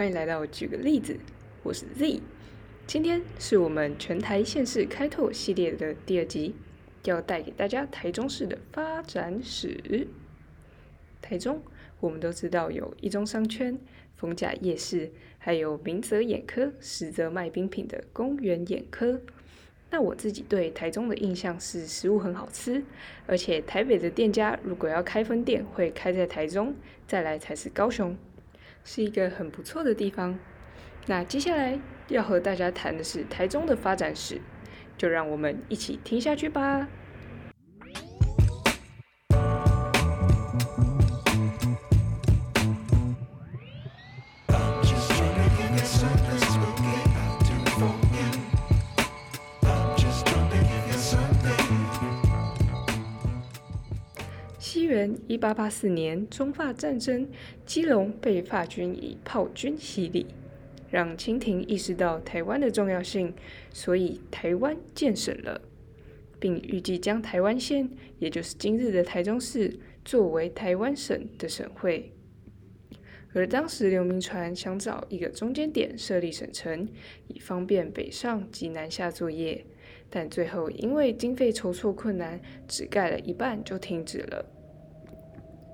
欢迎来到举个例子，我是 Z。今天是我们全台县市开拓系列的第二集，要带给大家台中市的发展史。台中，我们都知道有一中商圈、逢甲夜市，还有明泽眼科，实则卖冰品的公园眼科。那我自己对台中的印象是食物很好吃，而且台北的店家如果要开分店，会开在台中，再来才是高雄，是一个很不错的地方。那接下来要和大家谈的是台中的发展史，就让我们一起听下去吧。一八八四年，中法战争，基隆被法军以炮军洗礼，让清廷意识到台湾的重要性，所以台湾建省了，并预计将台湾县，也就是今日的台中市，作为台湾省的省会。而当时刘铭传想找一个中间点设立省城，以方便北上及南下作业，但最后因为经费筹措困难，只盖了一半就停止了。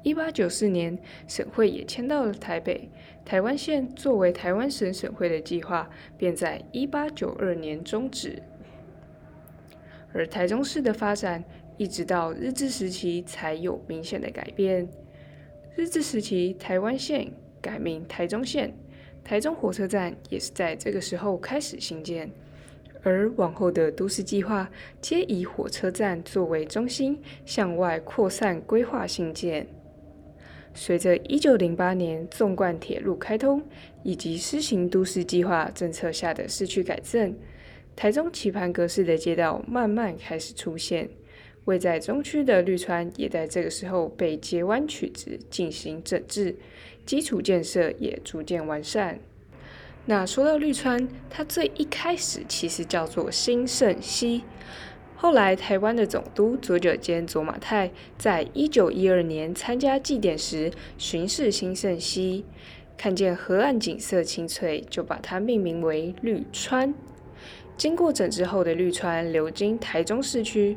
一八九四年，省会也迁到了台北，台湾县作为台湾省省会的计划便在一八九二年终止。而台中市的发展，一直到日治时期才有明显的改变。日治时期，台湾县改名台中县，台中火车站也是在这个时候开始兴建。而往后的都市计划，皆以火车站作为中心，向外扩散规划兴建。随着一九零八年纵贯铁路开通，以及施行都市计划政策下的市区改正，台中棋盘格式的街道慢慢开始出现。位在中区的绿川也在这个时候被截弯取直进行整治，基础建设也逐渐完善。那说到绿川，它最一开始其实叫做新盛西。后来，台湾的总督左久间左马太在一九一二年参加祭典时巡视新盛溪，看见河岸景色清脆，就把它命名为绿川。经过整治后的绿川流经台中市区，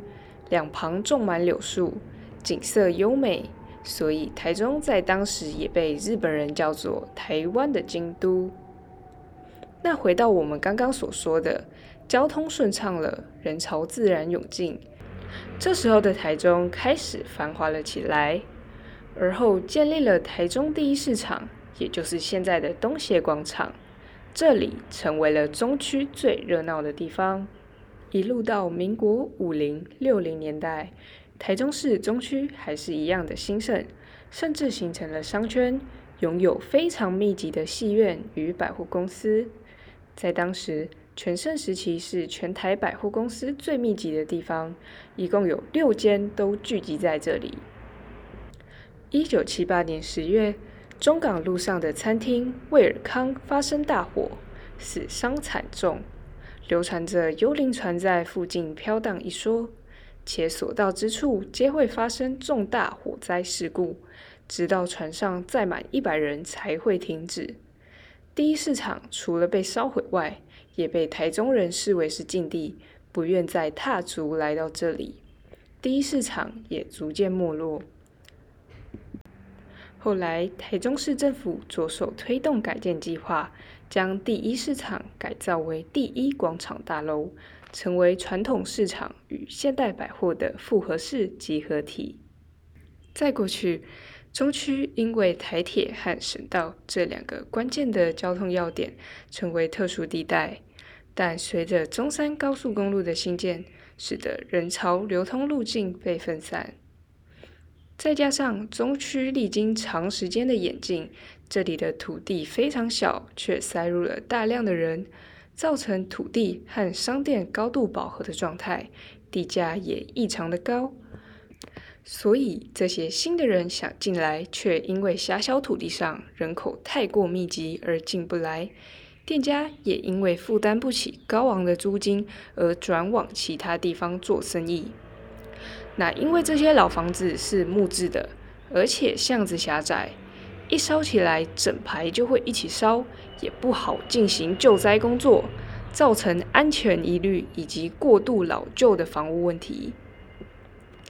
两旁种满柳树，景色优美，所以台中在当时也被日本人叫做台湾的京都。那回到我们刚刚所说的。交通顺畅了，人潮自然涌进。这时候的台中开始繁华了起来，而后建立了台中第一市场，也就是现在的东协广场。这里成为了中区最热闹的地方。一路到民国五零六零年代，台中市中区还是一样的兴盛，甚至形成了商圈，拥有非常密集的戏院与百货公司。在当时。全盛时期是全台百货公司最密集的地方，一共有六间都聚集在这里。一九七八年十月，中港路上的餐厅威尔康发生大火，死伤惨重，流传着幽灵船在附近飘荡一说，且所到之处皆会发生重大火灾事故，直到船上载满一百人才会停止。第一市场除了被烧毁外，也被台中人视为是禁地，不愿再踏足来到这里。第一市场也逐渐没落。后来，台中市政府着手推动改建计划，将第一市场改造为第一广场大楼，成为传统市场与现代百货的复合式集合体。再过去，中区因为台铁和省道这两个关键的交通要点，成为特殊地带。但随着中山高速公路的兴建，使得人潮流通路径被分散，再加上中区历经长时间的演进，这里的土地非常小，却塞入了大量的人，造成土地和商店高度饱和的状态，地价也异常的高。所以这些新的人想进来，却因为狭小土地上人口太过密集而进不来。店家也因为负担不起高昂的租金而转往其他地方做生意。那因为这些老房子是木质的，而且巷子狭窄，一烧起来，整排就会一起烧，也不好进行救灾工作，造成安全疑虑以及过度老旧的房屋问题。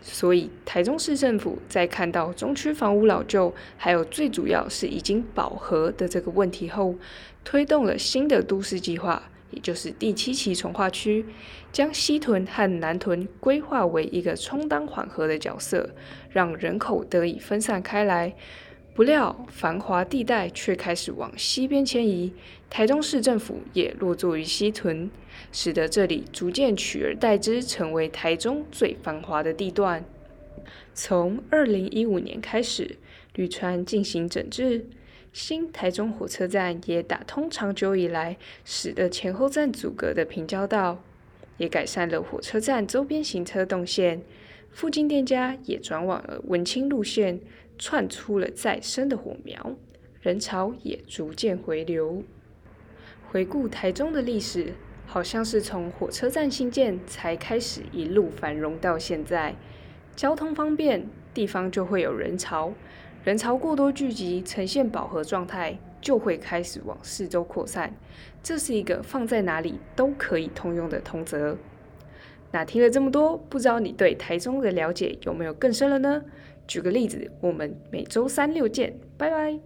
所以，台中市政府在看到中区房屋老旧，还有最主要是已经饱和的这个问题后，推动了新的都市计划，也就是第七期重划区，将西屯和南屯规划为一个充当缓和的角色，让人口得以分散开来。不料，繁华地带却开始往西边迁移，台中市政府也落座于西屯，使得这里逐渐取而代之，成为台中最繁华的地段。从二零一五年开始，绿川进行整治，新台中火车站也打通长久以来使得前后站阻隔的平交道，也改善了火车站周边行车动线，附近店家也转往了文青路线。窜出了再生的火苗，人潮也逐渐回流。回顾台中的历史，好像是从火车站新建才开始一路繁荣到现在。交通方便，地方就会有人潮，人潮过多聚集，呈现饱和状态，就会开始往四周扩散。这是一个放在哪里都可以通用的通则。那听了这么多，不知道你对台中的了解有没有更深了呢？举个例子，我们每周三六见，拜拜。